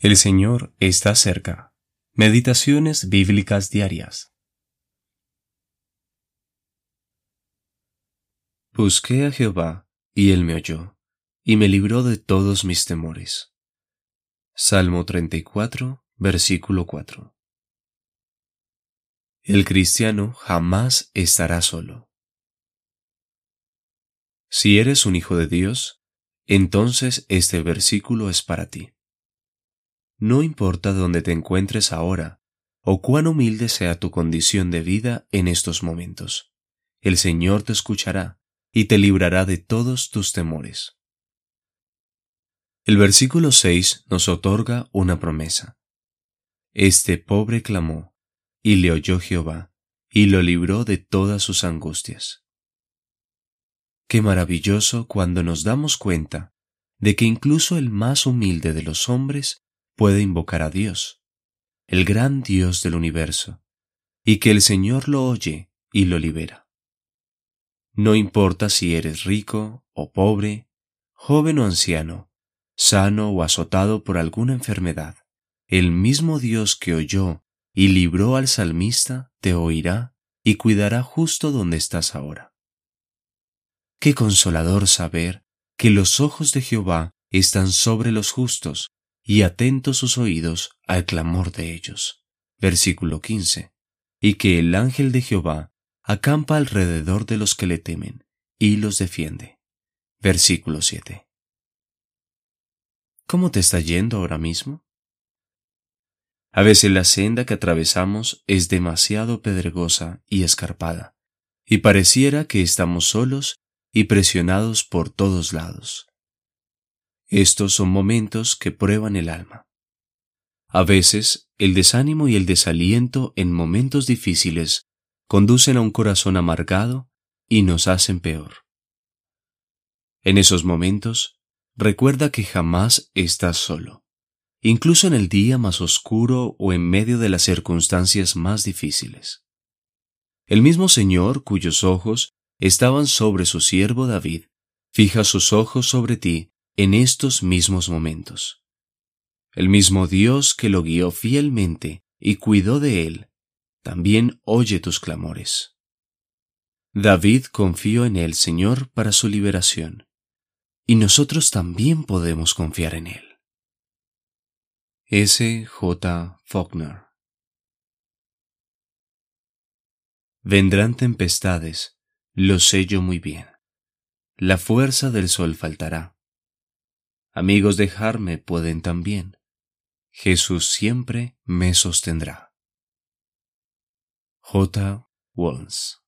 El Señor está cerca. Meditaciones bíblicas diarias. Busqué a Jehová, y él me oyó, y me libró de todos mis temores. Salmo 34, versículo 4. El cristiano jamás estará solo. Si eres un hijo de Dios, entonces este versículo es para ti. No importa dónde te encuentres ahora o cuán humilde sea tu condición de vida en estos momentos, el Señor te escuchará y te librará de todos tus temores. El versículo 6 nos otorga una promesa. Este pobre clamó, y le oyó Jehová, y lo libró de todas sus angustias. Qué maravilloso cuando nos damos cuenta de que incluso el más humilde de los hombres puede invocar a Dios, el gran Dios del universo, y que el Señor lo oye y lo libera. No importa si eres rico o pobre, joven o anciano, sano o azotado por alguna enfermedad, el mismo Dios que oyó y libró al salmista te oirá y cuidará justo donde estás ahora. Qué consolador saber que los ojos de Jehová están sobre los justos y atentos sus oídos al clamor de ellos. Versículo 15. Y que el ángel de Jehová acampa alrededor de los que le temen y los defiende. Versículo 7. ¿Cómo te está yendo ahora mismo? A veces la senda que atravesamos es demasiado pedregosa y escarpada, y pareciera que estamos solos y presionados por todos lados. Estos son momentos que prueban el alma. A veces, el desánimo y el desaliento en momentos difíciles conducen a un corazón amargado y nos hacen peor. En esos momentos, recuerda que jamás estás solo, incluso en el día más oscuro o en medio de las circunstancias más difíciles. El mismo Señor cuyos ojos estaban sobre su siervo David, fija sus ojos sobre ti en estos mismos momentos. El mismo Dios que lo guió fielmente y cuidó de él, también oye tus clamores. David confió en el Señor para su liberación, y nosotros también podemos confiar en él. S. J. Faulkner Vendrán tempestades, lo sé yo muy bien. La fuerza del sol faltará Amigos dejarme pueden también. Jesús siempre me sostendrá. J. Walls